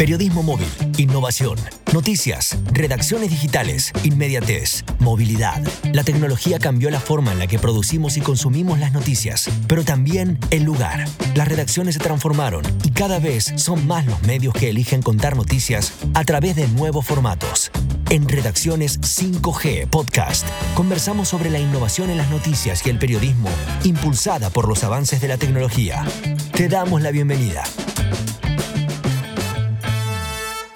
Periodismo móvil, innovación, noticias, redacciones digitales, inmediatez, movilidad. La tecnología cambió la forma en la que producimos y consumimos las noticias, pero también el lugar. Las redacciones se transformaron y cada vez son más los medios que eligen contar noticias a través de nuevos formatos. En Redacciones 5G Podcast conversamos sobre la innovación en las noticias y el periodismo impulsada por los avances de la tecnología. Te damos la bienvenida.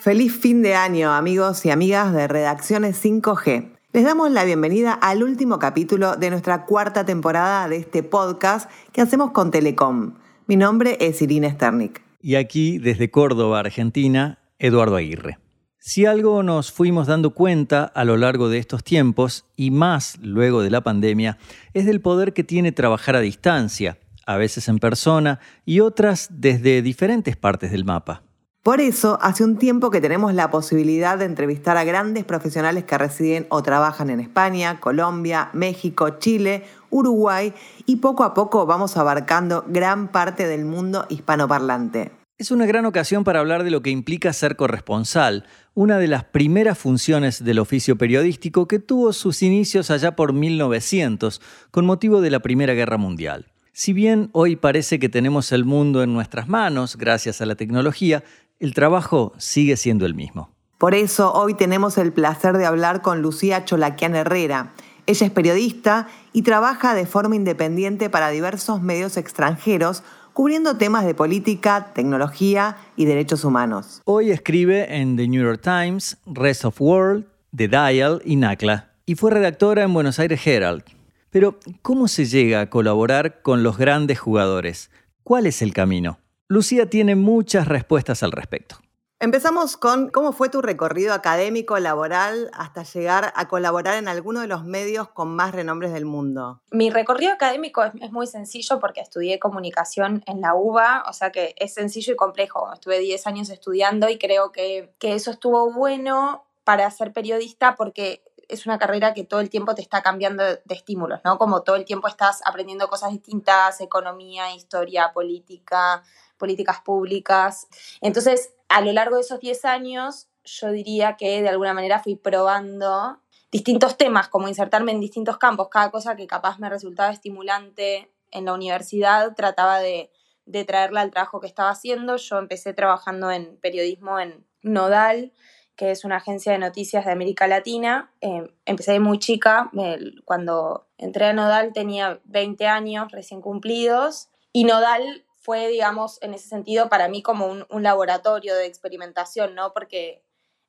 Feliz fin de año, amigos y amigas de Redacciones 5G. Les damos la bienvenida al último capítulo de nuestra cuarta temporada de este podcast que hacemos con Telecom. Mi nombre es Irina Sternik. Y aquí, desde Córdoba, Argentina, Eduardo Aguirre. Si algo nos fuimos dando cuenta a lo largo de estos tiempos, y más luego de la pandemia, es del poder que tiene trabajar a distancia, a veces en persona y otras desde diferentes partes del mapa. Por eso, hace un tiempo que tenemos la posibilidad de entrevistar a grandes profesionales que residen o trabajan en España, Colombia, México, Chile, Uruguay y poco a poco vamos abarcando gran parte del mundo hispanoparlante. Es una gran ocasión para hablar de lo que implica ser corresponsal, una de las primeras funciones del oficio periodístico que tuvo sus inicios allá por 1900, con motivo de la Primera Guerra Mundial. Si bien hoy parece que tenemos el mundo en nuestras manos gracias a la tecnología, el trabajo sigue siendo el mismo. Por eso hoy tenemos el placer de hablar con Lucía Cholaquian Herrera. Ella es periodista y trabaja de forma independiente para diversos medios extranjeros, cubriendo temas de política, tecnología y derechos humanos. Hoy escribe en The New York Times, Rest of World, The Dial y NACLA, y fue redactora en Buenos Aires Herald. Pero, ¿cómo se llega a colaborar con los grandes jugadores? ¿Cuál es el camino? Lucía tiene muchas respuestas al respecto. Empezamos con cómo fue tu recorrido académico, laboral, hasta llegar a colaborar en alguno de los medios con más renombres del mundo. Mi recorrido académico es, muy sencillo porque estudié comunicación en la UBA, o sea que es sencillo y complejo. Estuve 10 años estudiando y creo que, que eso estuvo bueno para ser periodista porque es una carrera que todo el tiempo te está cambiando de estímulos, ¿no? Como todo el tiempo estás aprendiendo cosas distintas, economía, historia, política, políticas públicas. Entonces, a lo largo de esos 10 años, yo diría que de alguna manera fui probando distintos temas, como insertarme en distintos campos, cada cosa que capaz me resultaba estimulante en la universidad, trataba de, traerla al trabajo que estaba haciendo. Yo empecé trabajando en periodismo en Nodal, que es una agencia de noticias de América Latina. Eh, empecé muy chica, cuando entré a Nodal tenía 20 años recién cumplidos, y Nodal fue, digamos, en ese sentido para mí como un, laboratorio de experimentación, ¿no? Porque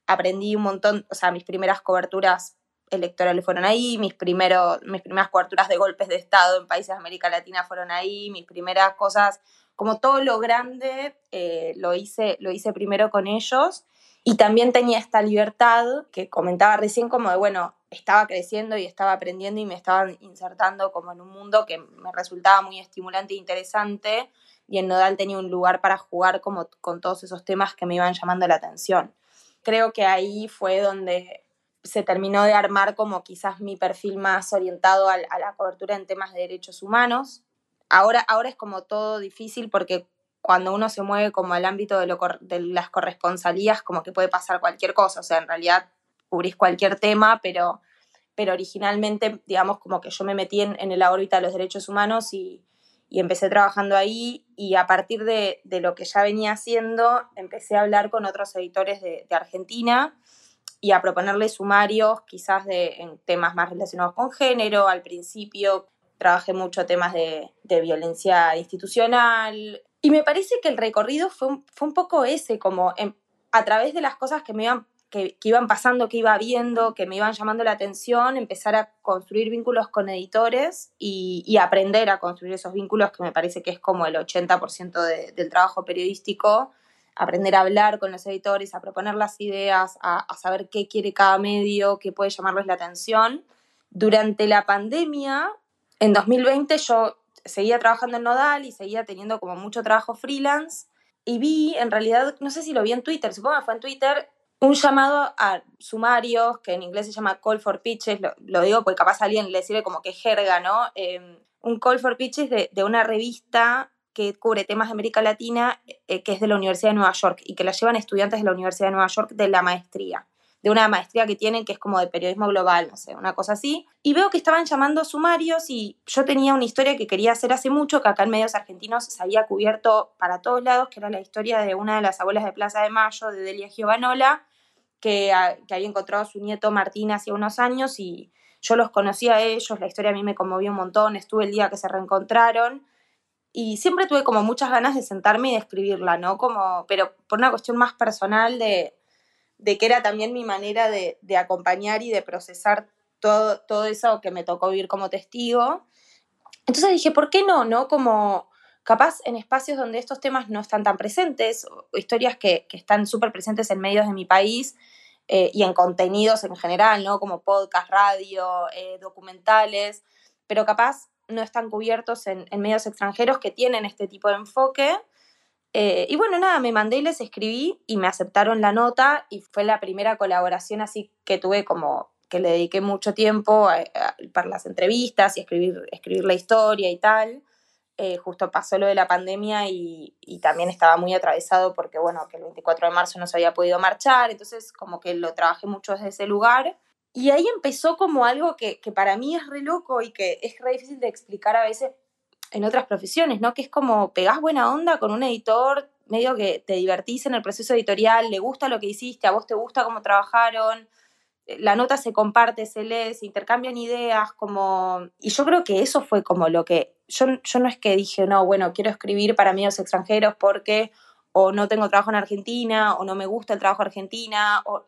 aprendí un montón, o sea, mis primeras coberturas electorales fueron ahí, mis, primero, mis primeras coberturas de golpes de Estado en países de América Latina fueron ahí, mis primeras cosas, como todo lo grande, eh, lo, hice, lo hice primero con ellos. Y también tenía esta libertad que comentaba recién como de, bueno, estaba creciendo y estaba aprendiendo y me estaba insertando como en un mundo que me resultaba muy estimulante e interesante y en Nodal tenía un lugar para jugar como con todos esos temas que me iban llamando la atención. Creo que ahí fue donde se terminó de armar como quizás mi perfil más orientado a, la cobertura en temas de derechos humanos. Ahora, ahora es como todo difícil porque cuando uno se mueve como al ámbito de, lo, de las corresponsalías, como que puede pasar cualquier cosa, o sea, en realidad cubrís cualquier tema, pero, pero originalmente, digamos, como que yo me metí en, en la órbita de los derechos humanos y, y empecé trabajando ahí y a partir de, lo que ya venía haciendo empecé a hablar con otros editores de, Argentina y a proponerles sumarios quizás de, en temas más relacionados con género. Al principio trabajé mucho temas de, violencia institucional y me parece que el recorrido fue fue un poco ese, como a través de las cosas que me iban que, iban pasando, que iba viendo, que me iban llamando la atención, empezar a construir vínculos con editores y, aprender a construir esos vínculos, que me parece que es como el 80% del trabajo periodístico, aprender a hablar con los editores, a proponer las ideas, a, a saber qué quiere cada medio, qué puede llamarles la atención. Durante la pandemia, en 2020 yo seguía trabajando en Nodal y seguía teniendo como mucho trabajo freelance y vi, en realidad, no sé si lo vi en Twitter, supongo que fue en Twitter, un llamado a sumarios, que en inglés se llama call for pitches, lo, digo porque capaz a alguien le sirve como que jerga, ¿no? Em, un call for pitches de, una revista que cubre temas de América Latina, eh, que es de la Universidad de Nueva York y que la llevan estudiantes de la Universidad de Nueva York de la maestría de una maestría que tienen que es como de periodismo global, no sé, una cosa así. Y veo que estaban llamando sumarios y yo tenía una historia que quería hacer hace mucho, que acá en medios argentinos se había cubierto para todos lados, que era la historia de una de las abuelas de Plaza de Mayo, de Delia Giovanola, que, que había encontrado a su nieto Martín hace unos años y yo los conocía a ellos, la historia a mí me conmovió un montón, estuve el día que se reencontraron y siempre tuve como muchas ganas de sentarme y de escribirla, ¿no? Como, pero por una cuestión más personal de, de que era también mi manera de, acompañar y de procesar todo, todo eso que me tocó vivir como testigo. Entonces dije, ¿por qué no? ¿No? Como capaz en espacios donde estos temas no están tan presentes, o historias que, están súper presentes en medios de mi país eh, y en contenidos en general, ¿no? Como podcast, radio, eh, documentales, pero capaz no están cubiertos en, en medios extranjeros que tienen este tipo de enfoque eh, y bueno, nada, me mandé y les escribí y me aceptaron la nota y fue la primera colaboración así que tuve como que le dediqué mucho tiempo para las entrevistas y escribir, escribir la historia y tal. Eh, justo pasó lo de la pandemia y, también estaba muy atravesado porque, bueno, que el 24 de marzo no se había podido marchar, entonces como que lo trabajé mucho desde ese lugar. Y ahí empezó como algo que, que para mí es re loco y que es re difícil de explicar a veces en otras profesiones, ¿no? Que es como pegás buena onda con un editor, medio que te divertís en el proceso editorial, le gusta lo que hiciste, a vos te gusta cómo trabajaron, eh, la nota se comparte, se lee, se intercambian ideas, como... Y yo creo que eso fue como lo que... Yo, yo no es que dije, no, bueno, quiero escribir para medios extranjeros porque o no tengo trabajo en Argentina, o no me gusta el trabajo en Argentina, o...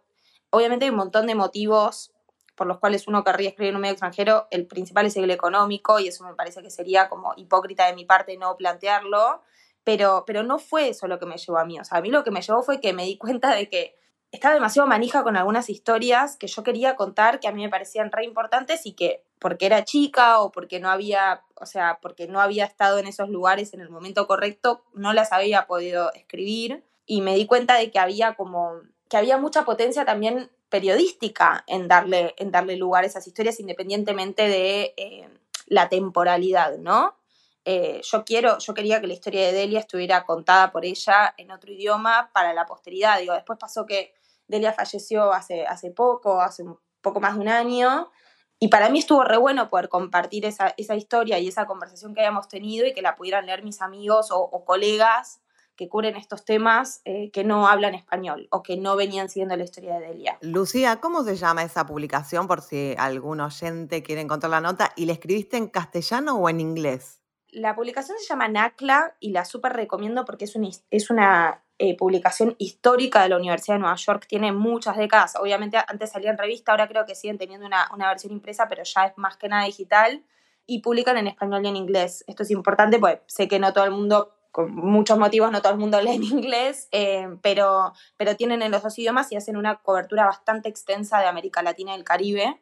Obviamente hay un montón de motivos por los cuales uno querría escribir en un medio extranjero, el principal es el económico y eso me parece que sería como hipócrita de mi parte no plantearlo, pero, pero no fue eso lo que me llevó a mí, o sea, a mí lo que me llevó fue que me di cuenta de que estaba demasiado manija con algunas historias que yo quería contar que a mí me parecían re importantes y que porque era chica o porque no había, o sea, porque no había estado en esos lugares en el momento correcto, no las había podido escribir y me di cuenta de que había como que había mucha potencia también periodística en darle, en darle lugar a esas historias independientemente de eh, la temporalidad, ¿no? Eh, yo quiero, yo quería que la historia de Delia estuviera contada por ella en otro idioma para la posteridad. Digo, después pasó que Delia falleció hace, hace poco, hace un poco más de un año, y para mí estuvo re bueno poder compartir esa, historia y esa conversación que habíamos tenido y que la pudieran leer mis amigos o, o colegas que cubren estos temas eh, que no hablan español o que no venían siguiendo la historia de Delia. Lucía, ¿cómo se llama esa publicación por si algún oyente quiere encontrar la nota? ¿Y la escribiste en castellano o en inglés? La publicación se llama NACLA y la súper recomiendo porque es, es una eh, publicación histórica de la Universidad de Nueva York, tiene muchas décadas, obviamente antes salía en revista, ahora creo que siguen teniendo una, una versión impresa, pero ya es más que nada digital y publican en español y en inglés. Esto es importante, pues sé que no todo el mundo con muchos motivos no todo el mundo lee en inglés, eh, pero, pero tienen en los dos idiomas y hacen una cobertura bastante extensa de América Latina y el Caribe.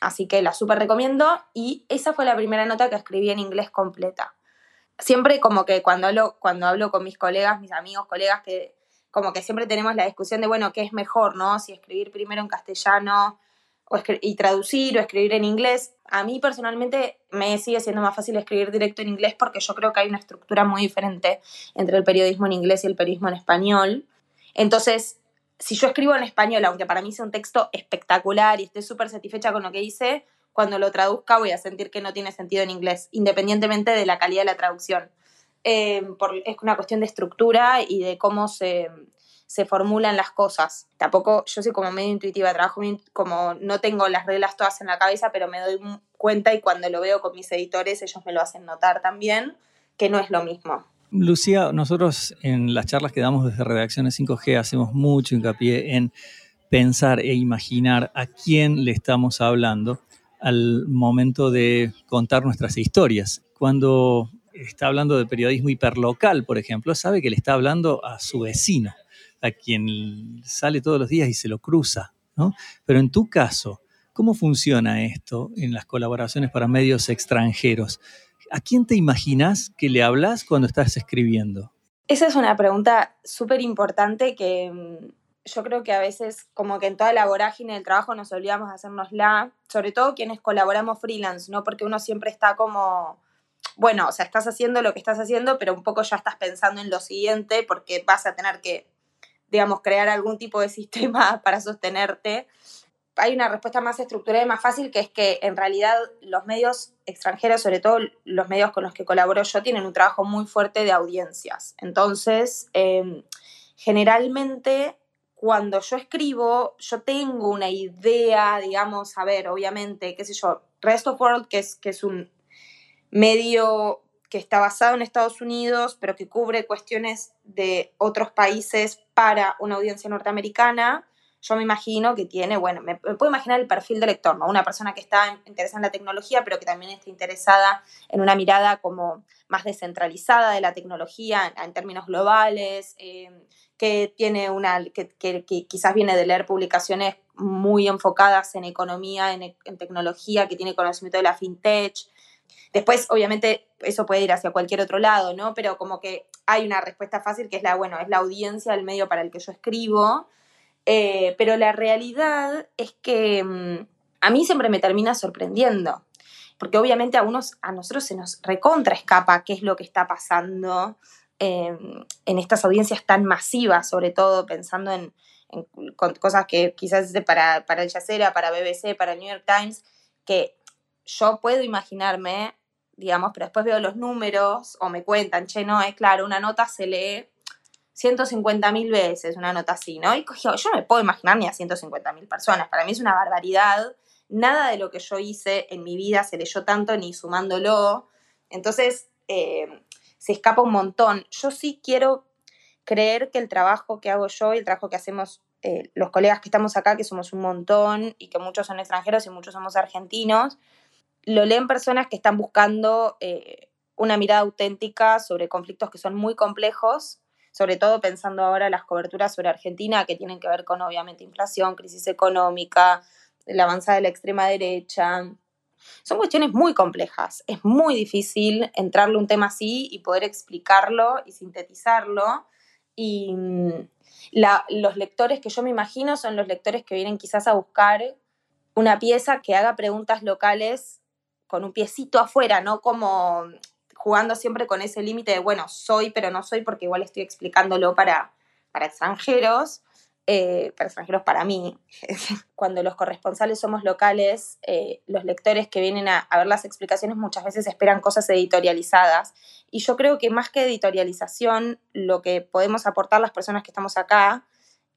Así que la súper recomiendo. Y esa fue la primera nota que escribí en inglés completa. Siempre como que cuando hablo, cuando hablo con mis colegas, mis amigos, colegas, que como que siempre tenemos la discusión de, bueno, ¿qué es mejor, no? Si escribir primero en castellano y traducir o escribir en inglés. A mí personalmente me sigue siendo más fácil escribir directo en inglés porque yo creo que hay una estructura muy diferente entre el periodismo en inglés y el periodismo en español. Entonces, si yo escribo en español, aunque para mí sea un texto espectacular y esté súper satisfecha con lo que hice, cuando lo traduzca voy a sentir que no tiene sentido en inglés, independientemente de la calidad de la traducción. Eh, es una cuestión de estructura y de cómo se, se formulan las cosas. Tampoco, yo soy como medio intuitiva, trabajo como no tengo las reglas todas en la cabeza, pero me doy cuenta y cuando lo veo con mis editores, ellos me lo hacen notar también, que no es lo mismo. Lucía, nosotros en las charlas que damos desde Redacciones 5G hacemos mucho hincapié en pensar e imaginar a quién le estamos hablando al momento de contar nuestras historias. Cuando está hablando de periodismo hiperlocal, por ejemplo, sabe que le está hablando a su vecino a quien sale todos los días y se lo cruza, ¿no? Pero en tu caso, ¿cómo funciona esto en las colaboraciones para medios extranjeros? ¿A quién te imaginas que le hablas cuando estás escribiendo? Esa es una pregunta súper importante que mm, yo creo que a veces como que en toda la vorágine del trabajo nos olvidamos de hacernos la, sobre todo quienes colaboramos freelance, ¿no? Porque uno siempre está como bueno, o sea, estás haciendo lo que estás haciendo, pero un poco ya estás pensando en lo siguiente porque vas a tener que, digamos, crear algún tipo de sistema para sostenerte. Hay una respuesta más estructurada y más fácil, que es que en realidad los medios extranjeros, sobre todo los medios con los que colaboro yo, tienen un trabajo muy fuerte de audiencias. Entonces, em, generalmente cuando yo escribo, yo tengo una idea, digamos, a ver, obviamente, qué sé yo, Rest of World, que es, que es un medio que está basado en Estados Unidos, pero que cubre cuestiones de otros países para una audiencia norteamericana, yo me imagino que tiene, bueno, me, puedo imaginar el perfil del lector, ¿no? Una persona que está interesada en la tecnología, pero que también está interesada en una mirada como más descentralizada de la tecnología en, términos globales, eh, que tiene una, que, quizás viene de leer publicaciones muy enfocadas en economía, en, en tecnología, que tiene conocimiento de la fintech. Después, obviamente, eso puede ir hacia cualquier otro lado, ¿no? Pero como que hay una respuesta fácil que es la, bueno, es la audiencia, el medio para el que yo escribo. Eh, pero la realidad es que mm, a mí siempre me termina sorprendiendo, porque obviamente a, unos, a nosotros se nos recontra escapa qué es lo que está pasando em, en estas audiencias tan masivas, sobre todo pensando en, cosas que quizás para, para el Yacera, para BBC, para el New York Times, que yo puedo imaginarme, digamos, pero después veo los números o me cuentan, che, no, es claro, una nota se lee 150 mil veces una nota así, ¿no? Y yo, yo no me puedo imaginar ni a 150 mil personas. Para mí es una barbaridad. Nada de lo que yo hice en mi vida se leyó tanto ni sumándolo. Entonces, eh, se escapa un montón. Yo sí quiero creer que el trabajo que hago yo y el trabajo que hacemos eh, los colegas que estamos acá, que somos un montón y que muchos son extranjeros y muchos somos argentinos, lo leen personas que están buscando eh, una mirada auténtica sobre conflictos que son muy complejos sobre todo pensando ahora las coberturas sobre Argentina, que tienen que ver con obviamente inflación, crisis económica, la avanzada de la extrema derecha. Son cuestiones muy complejas. Es muy difícil entrarle un tema así y poder explicarlo y sintetizarlo. Y mm, los lectores que yo me imagino son los lectores que vienen quizás a buscar una pieza que haga preguntas locales con un piecito afuera, no como jugando siempre con ese límite de, bueno, soy, pero no soy, porque igual estoy explicándolo para, para extranjeros, eh, para extranjeros para mí. Cuando los corresponsales somos locales, eh, los lectores que vienen a, ver las explicaciones muchas veces esperan cosas editorializadas. Y yo creo que más que editorialización, lo que podemos aportar las personas que estamos acá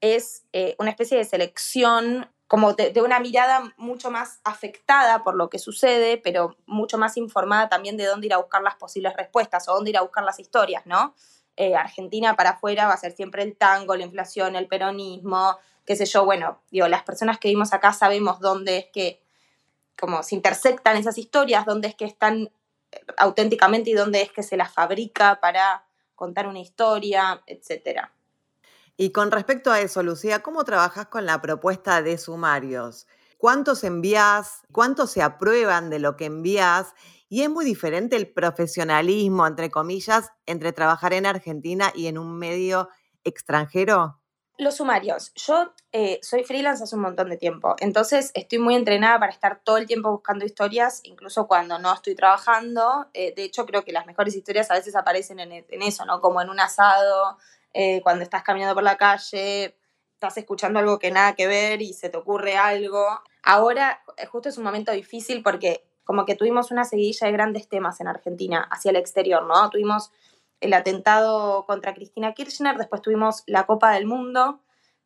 es eh, una especie de selección como de, una mirada mucho más afectada por lo que sucede, pero mucho más informada también de dónde ir a buscar las posibles respuestas o dónde ir a buscar las historias, ¿no? Eh, Argentina para afuera va a ser siempre el tango, la inflación, el peronismo, qué sé yo, bueno, digo, las personas que vivimos acá sabemos dónde es que, como se intersectan esas historias, dónde es que están eh, auténticamente y dónde es que se las fabrica para contar una historia, etcétera. Y con respecto a eso, Lucía, ¿cómo trabajas con la propuesta de sumarios? ¿Cuántos envías? ¿Cuántos se aprueban de lo que envías? Y es muy diferente el profesionalismo, entre comillas, entre trabajar en Argentina y en un medio extranjero. Los sumarios. Yo eh, soy freelance hace un montón de tiempo, entonces estoy muy entrenada para estar todo el tiempo buscando historias, incluso cuando no estoy trabajando. Eh, de hecho, creo que las mejores historias a veces aparecen en, en, eso, ¿no? Como en un asado, eh, cuando estás caminando por la calle, estás escuchando algo que nada que ver y se te ocurre algo. Ahora eh, justo es un momento difícil porque como que tuvimos una seguidilla de grandes temas en Argentina hacia el exterior, ¿no? Tuvimos el atentado contra Cristina Kirchner, después tuvimos la Copa del Mundo,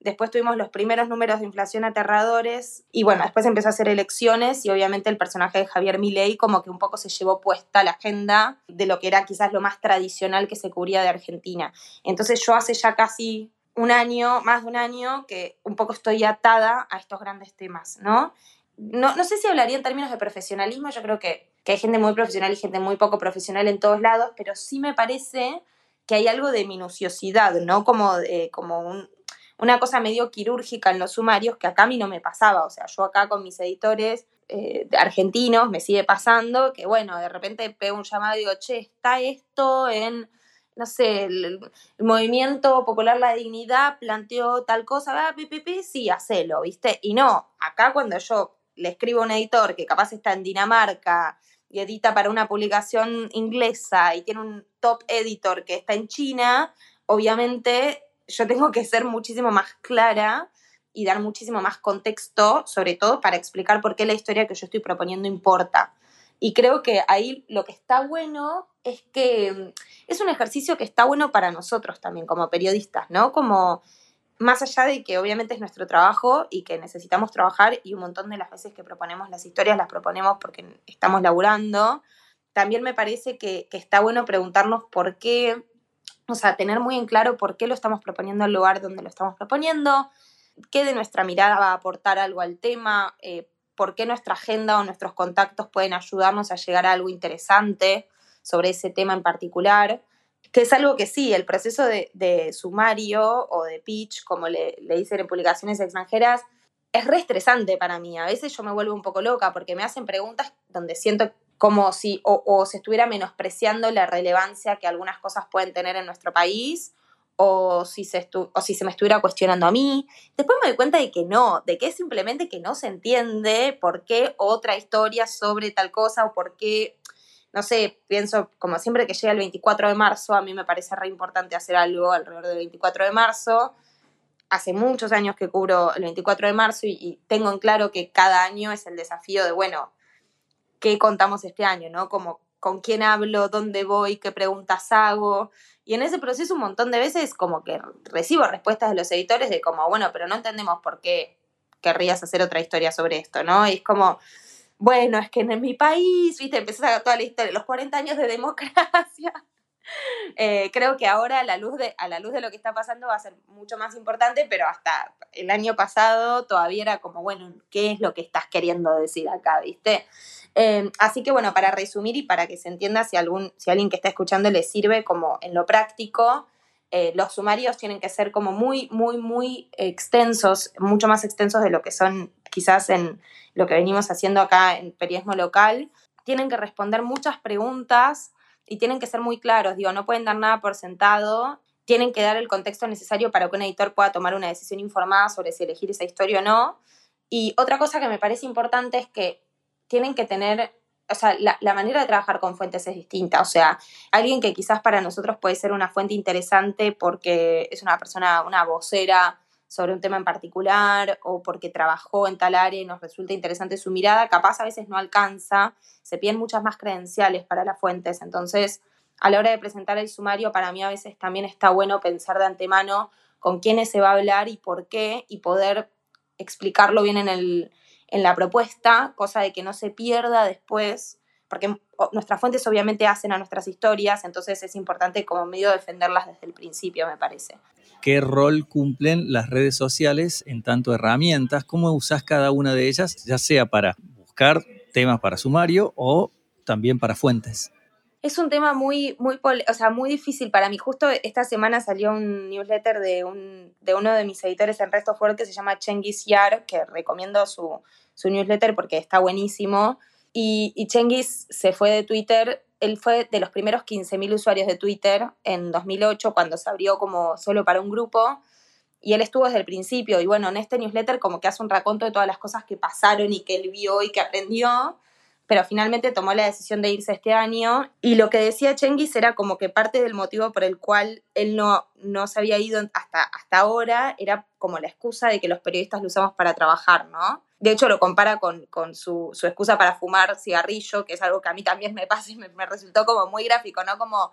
Después tuvimos los primeros números de inflación aterradores y bueno, después empezó a hacer elecciones y obviamente el personaje de Javier Milei como que un poco se llevó puesta la agenda de lo que era quizás lo más tradicional que se cubría de Argentina. Entonces yo hace ya casi un año, más de un año, que un poco estoy atada a estos grandes temas, ¿no? No, no sé si hablaría en términos de profesionalismo, yo creo que, que hay gente muy profesional y gente muy poco profesional en todos lados, pero sí me parece que hay algo de minuciosidad, ¿no? Como, como un, una cosa medio quirúrgica en los sumarios que acá a mí no me pasaba. O sea, yo acá con mis editores eh, argentinos me sigue pasando que, bueno, de repente pego un llamado y digo, che, está esto en, no sé, el, movimiento popular La Dignidad planteó tal cosa, va, pipipi, sí, hacelo, ¿viste? Y no, acá cuando yo le escribo a un editor que capaz está en Dinamarca, y edita para una publicación inglesa y tiene un top editor que está en China, obviamente yo tengo que ser muchísimo más clara y dar muchísimo más contexto, sobre todo para explicar por qué la historia que yo estoy proponiendo importa. Y creo que ahí lo que está bueno es que mm, es un ejercicio que está bueno para nosotros también como periodistas, ¿no? Como más allá de que obviamente es nuestro trabajo y que necesitamos trabajar y un montón de las veces que proponemos las historias las proponemos porque estamos laburando, también me parece que, que está bueno preguntarnos por qué, o sea, tener muy en claro por qué lo estamos proponiendo al lugar donde lo estamos proponiendo, qué de nuestra mirada va a aportar algo al tema, eh, por qué nuestra agenda o nuestros contactos pueden ayudarnos a llegar a algo interesante sobre ese tema en particular, que es algo que sí, el proceso de, sumario o de pitch, como le, dicen en publicaciones extranjeras, es re estresante para mí. A veces yo me vuelvo un poco loca porque me hacen preguntas donde siento como si o se estuviera menospreciando la relevancia que algunas cosas pueden tener en nuestro país o si, se o si se me estuviera cuestionando a mí. Después me doy cuenta de que no, de que es simplemente que no se entiende por qué otra historia sobre tal cosa o por qué, no sé, pienso como siempre que llega el 24 de marzo, a mí me parece re importante hacer algo alrededor del 24 de marzo. Hace muchos años que cubro el 24 de marzo y, y tengo en claro que cada año es el desafío de, bueno, ¿qué contamos este año? ¿No? Como con quién hablo, dónde voy, qué preguntas hago. Y en ese proceso un montón de veces como que recibo respuestas de los editores de como, bueno, pero no entendemos por qué querrías hacer otra historia sobre esto, ¿no? Y es como, bueno, es que en mi país, viste, empezás a toda la historia, los 40 años de democracia. Eh, creo que ahora a la, luz de, a la luz de lo que está pasando va a ser mucho más importante, pero hasta el año pasado todavía era como, bueno, ¿qué es lo que estás queriendo decir acá, viste? Em, así que bueno, para resumir y para que se entienda si, algún, si alguien que está escuchando le sirve como en lo práctico, eh, los sumarios tienen que ser como muy, muy, muy extensos, mucho más extensos de lo que son quizás en lo que venimos haciendo acá en periodismo local. Tienen que responder muchas preguntas y tienen que ser muy claros, digo, no pueden dar nada por sentado, tienen que dar el contexto necesario para que un editor pueda tomar una decisión informada sobre si elegir esa historia o no. Y otra cosa que me parece importante es que tienen que tener, o sea, la, manera de trabajar con fuentes es distinta. O sea, alguien que quizás para nosotros puede ser una fuente interesante porque es una persona, una vocera sobre un tema en particular o porque trabajó en tal área y nos resulta interesante su mirada, capaz a veces no alcanza, se piden muchas más credenciales para las fuentes. Entonces, a la hora de presentar el sumario, para mí a veces también está bueno pensar de antemano con quiénes se va a hablar y por qué y poder explicarlo bien en el, en la propuesta, cosa de que no se pierda después, porque nuestras fuentes obviamente hacen a nuestras historias, entonces es importante como medio defenderlas desde el principio, me parece. ¿Qué rol cumplen las redes sociales en tanto herramientas? ¿Cómo usas cada una de ellas, ya sea para buscar temas para sumario o también para fuentes? Es un tema muy, muy, o sea, muy difícil para mí. Justo esta semana salió un newsletter de, un, de uno de mis editores en Resto Fuerte que se llama Chengis Yar, que recomiendo su, su newsletter porque está buenísimo. Y, y Chengis se fue de Twitter, él fue de los primeros 15.000 usuarios de Twitter en 2008, cuando se abrió como solo para un grupo. Y él estuvo desde el principio. Y bueno, en este newsletter como que hace un raconto de todas las cosas que pasaron y que él vio y que aprendió pero finalmente tomó la decisión de irse este año. Y lo que decía Chengis era como que parte del motivo por el cual él no, no se había ido hasta, hasta ahora era como la excusa de que los periodistas lo usamos para trabajar, ¿no? De hecho, lo compara con, su, excusa para fumar cigarrillo, que es algo que a mí también me pasa y me, me resultó como muy gráfico, ¿no? Como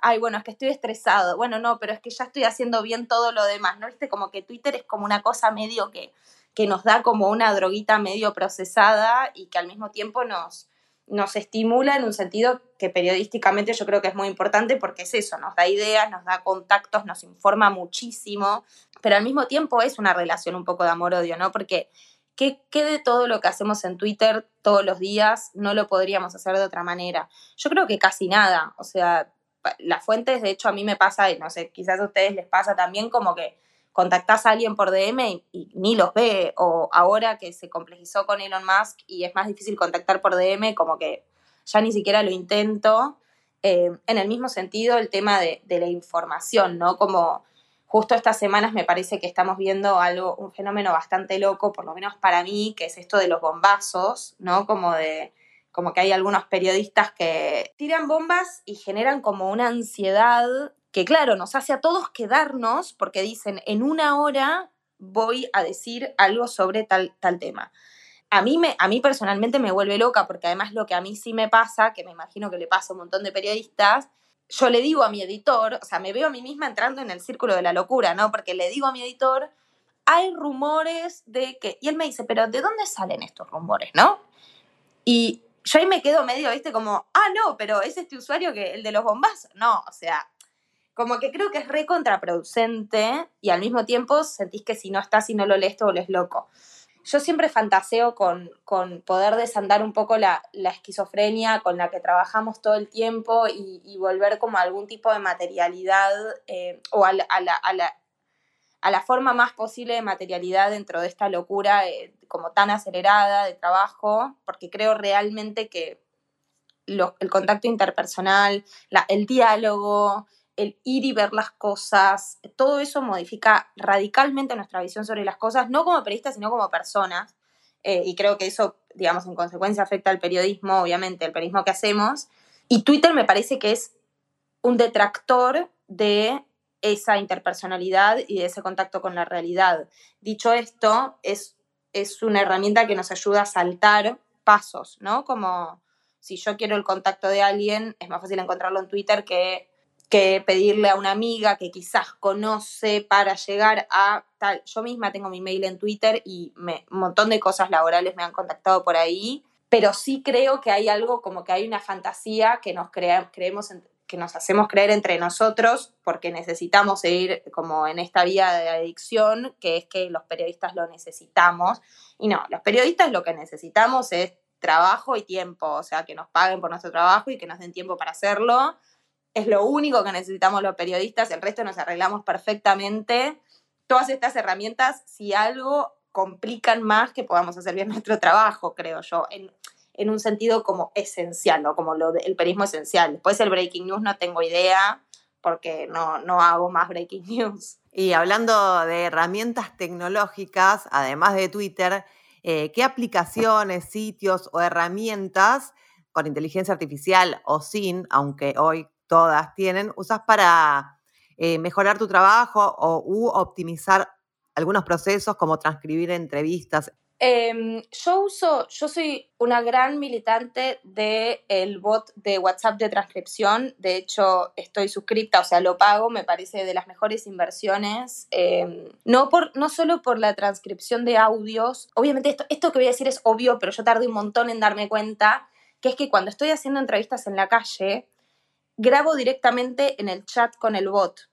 ay, bueno, es que estoy estresado. Bueno, no, pero es que ya estoy haciendo bien todo lo demás, ¿no? Viste, como que Twitter es como una cosa medio que que nos da como una droguita medio procesada y que al mismo tiempo nos, nos estimula en un sentido que periodísticamente yo creo que es muy importante porque es eso, nos da ideas, nos da contactos, nos informa muchísimo, pero al mismo tiempo es una relación un poco de amor-odio, ¿no? Porque ¿qué, ¿qué, de todo lo que hacemos en Twitter todos los días no lo podríamos hacer de otra manera? Yo creo que casi nada, o sea, las fuentes, de hecho a mí me pasa, y no sé, quizás a ustedes les pasa también como que contactás a alguien por DM y, ni los ve, o ahora que se complejizó con Elon Musk y es más difícil contactar por DM, como que ya ni siquiera lo intento. Eh, en el mismo sentido, el tema de, de, la información, ¿no? Como justo estas semanas me parece que estamos viendo algo, un fenómeno bastante loco, por lo menos para mí, que es esto de los bombazos, ¿no? Como de como que hay algunos periodistas que tiran bombas y generan como una ansiedad que claro, nos hace a todos quedarnos porque dicen, en una hora voy a decir algo sobre tal, tal tema. A mí, me, a mí personalmente me vuelve loca porque además lo que a mí sí me pasa, que me imagino que le pasa a un montón de periodistas, yo le digo a mi editor, o sea, me veo a mí misma entrando en el círculo de la locura, ¿no? Porque le digo a mi editor, hay rumores de que, y él me dice, pero ¿de dónde salen estos rumores, no? Y yo ahí me quedo medio, viste, como, ah, no, pero es este usuario que el de los bombazos. No, o sea, como que creo que es re contraproducente y al mismo tiempo sentís que si no estás y no lo lees, te volvés loco. Yo siempre fantaseo con, con poder desandar un poco la, la, esquizofrenia con la que trabajamos todo el tiempo y, volver como a algún tipo de materialidad eh, o a la, a, la, a, a la, forma más posible de materialidad dentro de esta locura eh, como tan acelerada de trabajo, porque creo realmente que el contacto interpersonal, el diálogo, el ir y ver las cosas, todo eso modifica radicalmente nuestra visión sobre las cosas, no como periodistas, sino como personas. Eh, y creo que eso, digamos, en consecuencia afecta al periodismo, obviamente, el periodismo que hacemos. Y Twitter me parece que es un detractor de esa interpersonalidad y de ese contacto con la realidad. Dicho esto, es, es una herramienta que nos ayuda a saltar pasos, ¿no? Como si yo quiero el contacto de alguien, es más fácil encontrarlo en Twitter que que pedirle a una amiga que quizás conoce para llegar a tal. Yo misma tengo mi mail en Twitter y me, un montón de cosas laborales me han contactado por ahí, pero sí creo que hay algo como que hay una fantasía que nos creemos que nos hacemos creer entre nosotros porque necesitamos seguir como en esta vía de adicción, que es que los periodistas lo necesitamos. Y no, los periodistas lo que necesitamos es trabajo y tiempo, o sea, que nos paguen por nuestro trabajo y que nos den tiempo para hacerlo es lo único que necesitamos los periodistas, el resto nos arreglamos perfectamente. Todas estas herramientas, si algo, complican más que podamos hacer bien nuestro trabajo, creo yo, en, en un sentido como esencial, ¿no? Como lo del perismo esencial. Después el breaking news no tengo idea porque no, no hago más breaking news. Y hablando de herramientas tecnológicas, además de Twitter, eh, ¿qué aplicaciones, sitios o herramientas con inteligencia artificial o sin, aunque hoy todas tienen, usas para eh, mejorar tu trabajo o u optimizar algunos procesos como transcribir entrevistas? Em, yo uso, yo soy una gran militante del el bot de WhatsApp de transcripción. De hecho, estoy suscripta, o sea, lo pago, me parece de las mejores inversiones. Em, no, por, no solo por la transcripción de audios. Obviamente, esto, esto que voy a decir es obvio, pero yo tardé un montón en darme cuenta, que es que cuando estoy haciendo entrevistas en la calle, grabo directamente en el chat con el bot.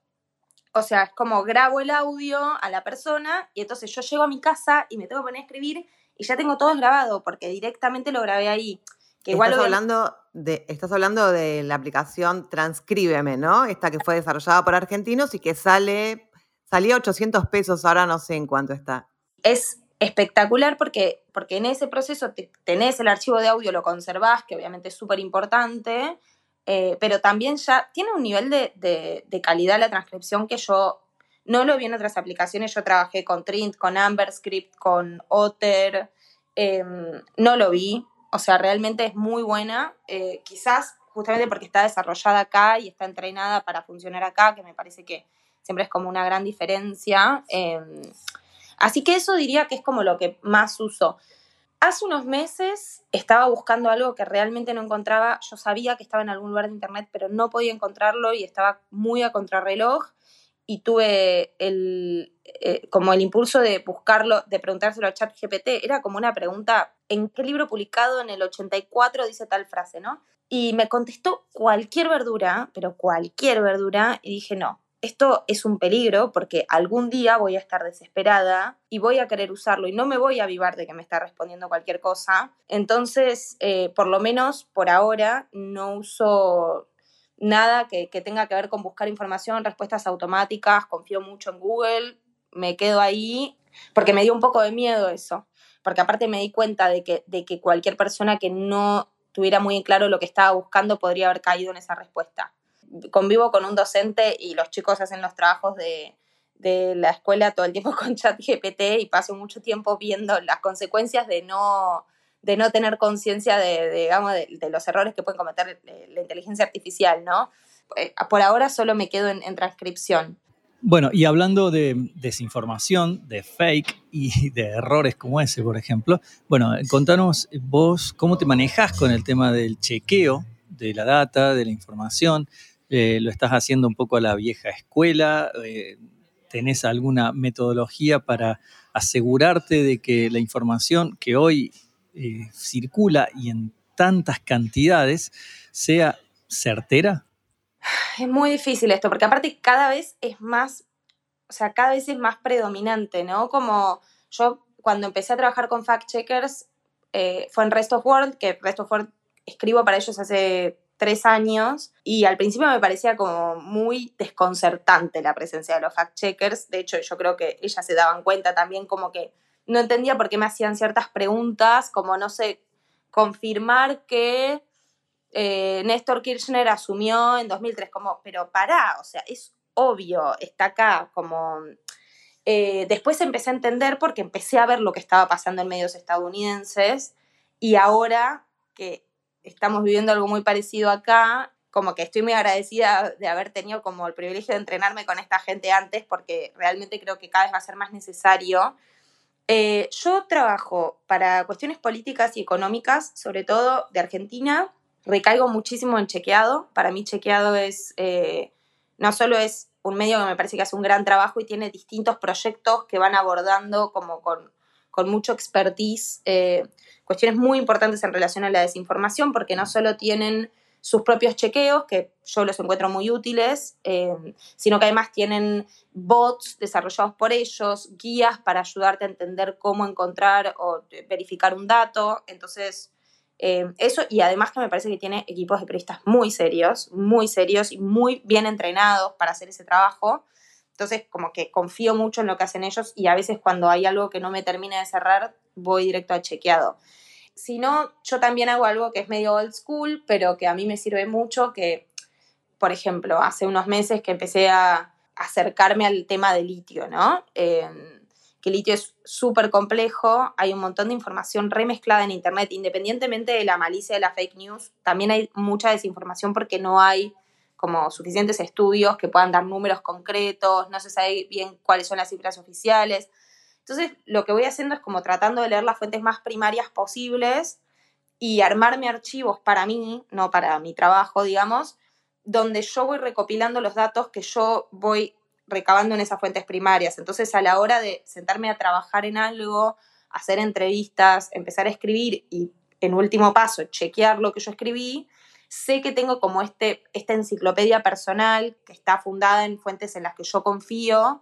O sea, es como grabo el audio a la persona y entonces yo llego a mi casa y me tengo que poner a escribir y ya tengo todo grabado porque directamente lo grabé ahí. Que igual estás, hablando de, estás hablando de la aplicación Transcríbeme, ¿no? Esta que fue desarrollada por argentinos y que sale, salía 800 pesos, ahora no sé en cuánto está. Es espectacular porque, porque en ese proceso tenés el archivo de audio, lo conservás, que obviamente es súper importante, eh, pero también ya tiene un nivel de, calidad la transcripción que yo no lo vi en otras aplicaciones. Yo trabajé con Trint, con AmberScript, con Otter, em, no lo vi. O sea, realmente es muy buena. Eh, quizás justamente porque está desarrollada acá y está entrenada para funcionar acá, que me parece que siempre es como una gran diferencia. Em, así que eso diría que es como lo que más uso. Hace unos meses estaba buscando algo que realmente no encontraba. Yo sabía que estaba en algún lugar de internet, pero no podía encontrarlo y estaba muy a contrarreloj. Y tuve el, eh, como el impulso de buscarlo, de preguntárselo al chat GPT. Era como una pregunta, ¿en qué libro publicado en el 84 dice tal frase, no? Y me contestó cualquier verdura, pero cualquier verdura, y dije, no, esto es un peligro porque algún día voy a estar desesperada y voy a querer usarlo y no me voy a avivar de que me está respondiendo cualquier cosa. Entonces, eh, por lo menos por ahora, no uso nada que, tenga que ver con buscar información, respuestas automáticas, confío mucho en Google, me quedo ahí porque me dio un poco de miedo eso, porque aparte me di cuenta de que, de que cualquier persona que no tuviera muy en claro lo que estaba buscando podría haber caído en esa respuesta convivo con un docente y los chicos hacen los trabajos de, la escuela todo el tiempo con chat GPT y paso mucho tiempo viendo las consecuencias de no, de no tener conciencia de, digamos, de, los errores que puede cometer eh, la inteligencia artificial, ¿no? Eh, por ahora solo me quedo en, transcripción. Bueno, y hablando de desinformación, de fake y de errores como ese, por ejemplo, bueno, contanos vos cómo te manejas con el tema del chequeo de la data, de la información. Eh, ¿Lo estás haciendo un poco a la vieja escuela? ¿Tenés alguna metodología para asegurarte de que la información que hoy eh, circula y en tantas cantidades sea certera? Es muy difícil esto, porque aparte cada vez es más, o sea, cada vez es más predominante, ¿no? Como yo cuando empecé a trabajar con fact checkers eh, fue en Rest of World, que Rest of World escribo para ellos hace tres años y al principio me parecía como muy desconcertante la presencia de los fact-checkers. De hecho, yo creo que ellas se daban cuenta también como que no entendía por qué me hacían ciertas preguntas, como, no sé, confirmar que eh, Néstor Kirchner asumió en 2003, como, pero pará, o sea, es obvio, está acá, como... Eh, después empecé a entender porque empecé a ver lo que estaba pasando en medios estadounidenses y ahora que estamos viviendo algo muy parecido acá, como que estoy muy agradecida de haber tenido como el privilegio de entrenarme con esta gente antes porque realmente creo que cada vez va a ser más necesario. Eh, yo trabajo para cuestiones políticas y económicas, sobre todo de Argentina. Recaigo muchísimo en chequeado. Para mí chequeado es, eh, no solo es un medio que me parece que hace un gran trabajo y tiene distintos proyectos que van abordando como con, con mucho expertise eh, cuestiones muy importantes en relación a la desinformación, porque no solo tienen sus propios chequeos, que yo los encuentro muy útiles, eh, sino que además tienen bots desarrollados por ellos, guías para ayudarte a entender cómo encontrar o verificar un dato. Entonces, eh, eso, y además que me parece que tiene equipos de periodistas muy serios, muy serios y muy bien entrenados para hacer ese trabajo. Entonces, como que confío mucho en lo que hacen ellos y a veces cuando hay algo que no me termina de cerrar, voy directo a chequeado. Si no, yo también hago algo que es medio old school, pero que a mí me sirve mucho, que, por ejemplo, hace unos meses que empecé a acercarme al tema del litio, ¿no? Em, que el litio es súper complejo, hay un montón de información remezclada en Internet, independientemente de la malicia de la fake news, también hay mucha desinformación porque no hay como suficientes estudios que puedan dar números concretos, no se sabe bien cuáles son las cifras oficiales. Entonces, lo que voy haciendo es como tratando de leer las fuentes más primarias posibles y armarme archivos para mí, no para mi trabajo, digamos, donde yo voy recopilando los datos que yo voy recabando en esas fuentes primarias. Entonces, a la hora de sentarme a trabajar en algo, hacer entrevistas, empezar a escribir y, en último paso, chequear lo que yo escribí, sé que tengo como este, esta enciclopedia personal que está fundada en fuentes en las que yo confío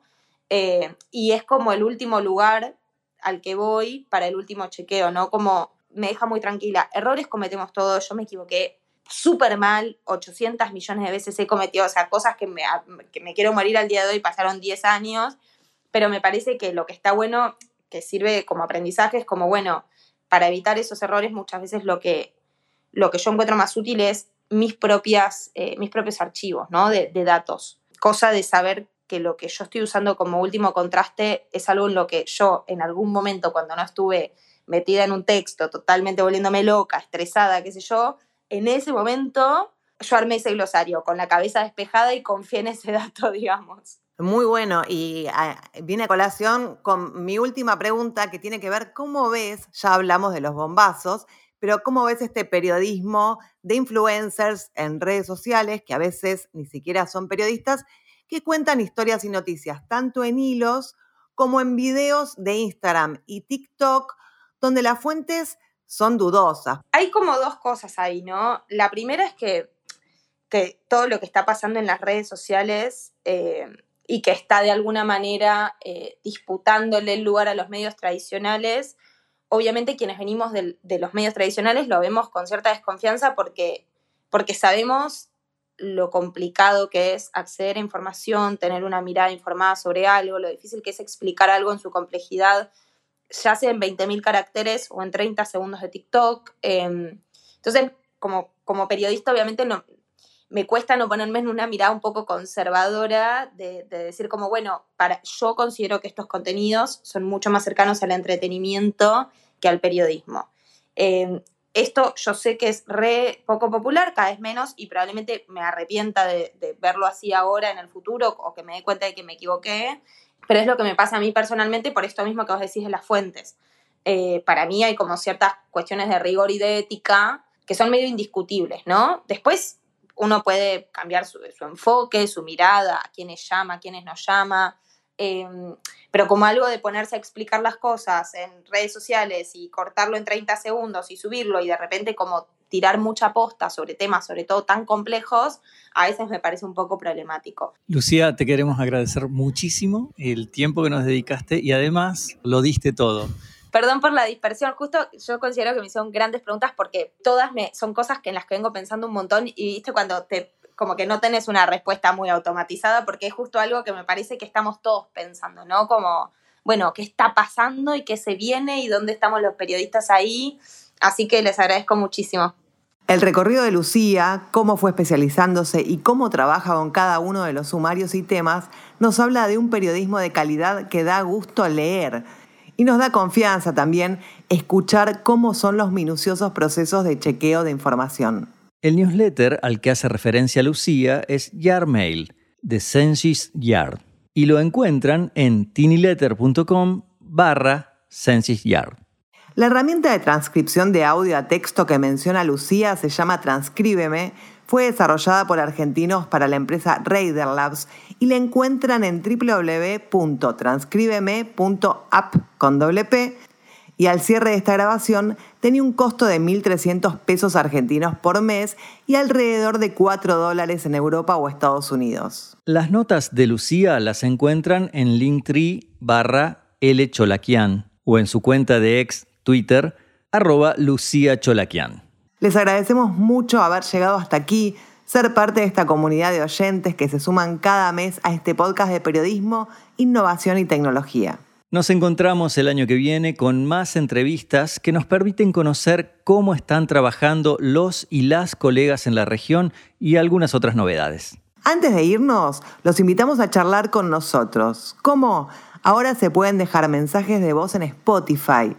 eh, y es como el último lugar al que voy para el último chequeo, ¿no? Como me deja muy tranquila. Errores cometemos todos, yo me equivoqué súper mal, 800 millones de veces he cometido, o sea, cosas que me, que me quiero morir al día de hoy, pasaron 10 años, pero me parece que lo que está bueno, que sirve como aprendizaje, es como, bueno, para evitar esos errores muchas veces lo que, lo que yo encuentro más útil es mis, propias, eh, mis propios archivos, ¿no? De, datos. Cosa de saber que lo que yo estoy usando como último contraste es algo en lo que yo en algún momento cuando no estuve metida en un texto, totalmente volviéndome loca, estresada, qué sé yo, en ese momento yo armé ese glosario con la cabeza despejada y confié en ese dato, digamos. Muy bueno, y ah, viene a colación con mi última pregunta que tiene que ver cómo ves, ya hablamos de los bombazos, pero cómo ves este periodismo de influencers en redes sociales, que a veces ni siquiera son periodistas, que cuentan historias y noticias, tanto en hilos como en videos de Instagram y TikTok, donde las fuentes son dudosas. Hay como dos cosas ahí, ¿no? La primera es que, que todo lo que está pasando en las redes sociales eh, y que está de alguna manera eh, disputándole el lugar a los medios tradicionales, obviamente quienes venimos de, los medios tradicionales lo vemos con cierta desconfianza porque, porque sabemos lo complicado que es acceder a información, tener una mirada informada sobre algo, lo difícil que es explicar algo en su complejidad, ya sea en 20.000 caracteres o en 30 segundos de TikTok. Em, entonces, como, como periodista, obviamente no, me cuesta no ponerme en una mirada un poco conservadora de, de, decir como, bueno, para, yo considero que estos contenidos son mucho más cercanos al entretenimiento que al periodismo. Eh, esto yo sé que es re poco popular, cada vez menos, y probablemente me arrepienta de, verlo así ahora en el futuro o que me dé cuenta de que me equivoqué, pero es lo que me pasa a mí personalmente por esto mismo que vos decís de las fuentes. Eh, para mí hay como ciertas cuestiones de rigor y de ética que son medio indiscutibles, ¿no? Después uno puede cambiar su, enfoque, su mirada, a quiénes llama, a quiénes no llama, Em, pero como algo de ponerse a explicar las cosas en redes sociales y cortarlo en 30 segundos y subirlo y de repente como tirar mucha posta sobre temas, sobre todo tan complejos, a veces me parece un poco problemático. Lucía, te queremos agradecer muchísimo el tiempo que nos dedicaste y además lo diste todo. Perdón por la dispersión, justo yo considero que me hicieron grandes preguntas porque todas me, son cosas que en las que vengo pensando un montón y viste cuando te como que no tenés una respuesta muy automatizada porque es justo algo que me parece que estamos todos pensando, ¿no? Como, bueno, ¿qué está pasando y qué se viene y dónde estamos los periodistas ahí? Así que les agradezco muchísimo. El recorrido de Lucía, cómo fue especializándose y cómo trabaja con cada uno de los sumarios y temas, nos habla de un periodismo de calidad que da gusto leer y nos da confianza también escuchar cómo son los minuciosos procesos de chequeo de información. El newsletter al que hace referencia Lucía es Yardmail, de Census Yard, y lo encuentran en tinyletter.com barra Census Yard. La herramienta de transcripción de audio a texto que menciona Lucía se llama Transcríbeme, fue desarrollada por argentinos para la empresa Raider Labs y la encuentran en www.transcribeme.app con doble P y al cierre de esta grabación tenía un costo de 1.300 pesos argentinos por mes y alrededor de 4 dólares en Europa o Estados Unidos. Las notas de Lucía las encuentran en linktree barra L o en su cuenta de ex Twitter arroba Lucía. Les agradecemos mucho haber llegado hasta aquí, ser parte de esta comunidad de oyentes que se suman cada mes a este podcast de periodismo, innovación y tecnología. Nos encontramos el año que viene con más entrevistas que nos permiten conocer cómo están trabajando los y las colegas en la región y algunas otras novedades. Antes de irnos, los invitamos a charlar con nosotros. ¿Cómo? Ahora se pueden dejar mensajes de voz en Spotify.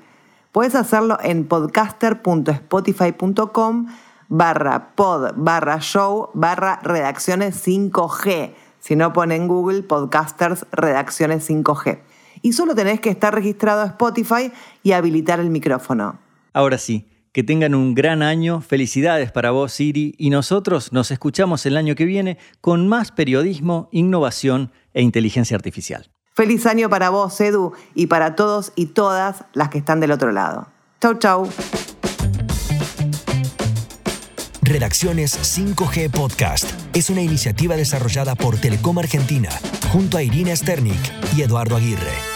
Puedes hacerlo en podcaster.spotify.com barra pod barra show barra redacciones 5G. Si no ponen Google Podcasters Redacciones 5G y solo tenés que estar registrado a Spotify y habilitar el micrófono. Ahora sí, que tengan un gran año, felicidades para vos Siri y nosotros nos escuchamos el año que viene con más periodismo, innovación e inteligencia artificial. Feliz año para vos, Edu, y para todos y todas las que están del otro lado. Chau, chau. Redacciones 5G Podcast es una iniciativa desarrollada por Telecom Argentina junto a Irina Sternik y Eduardo Aguirre.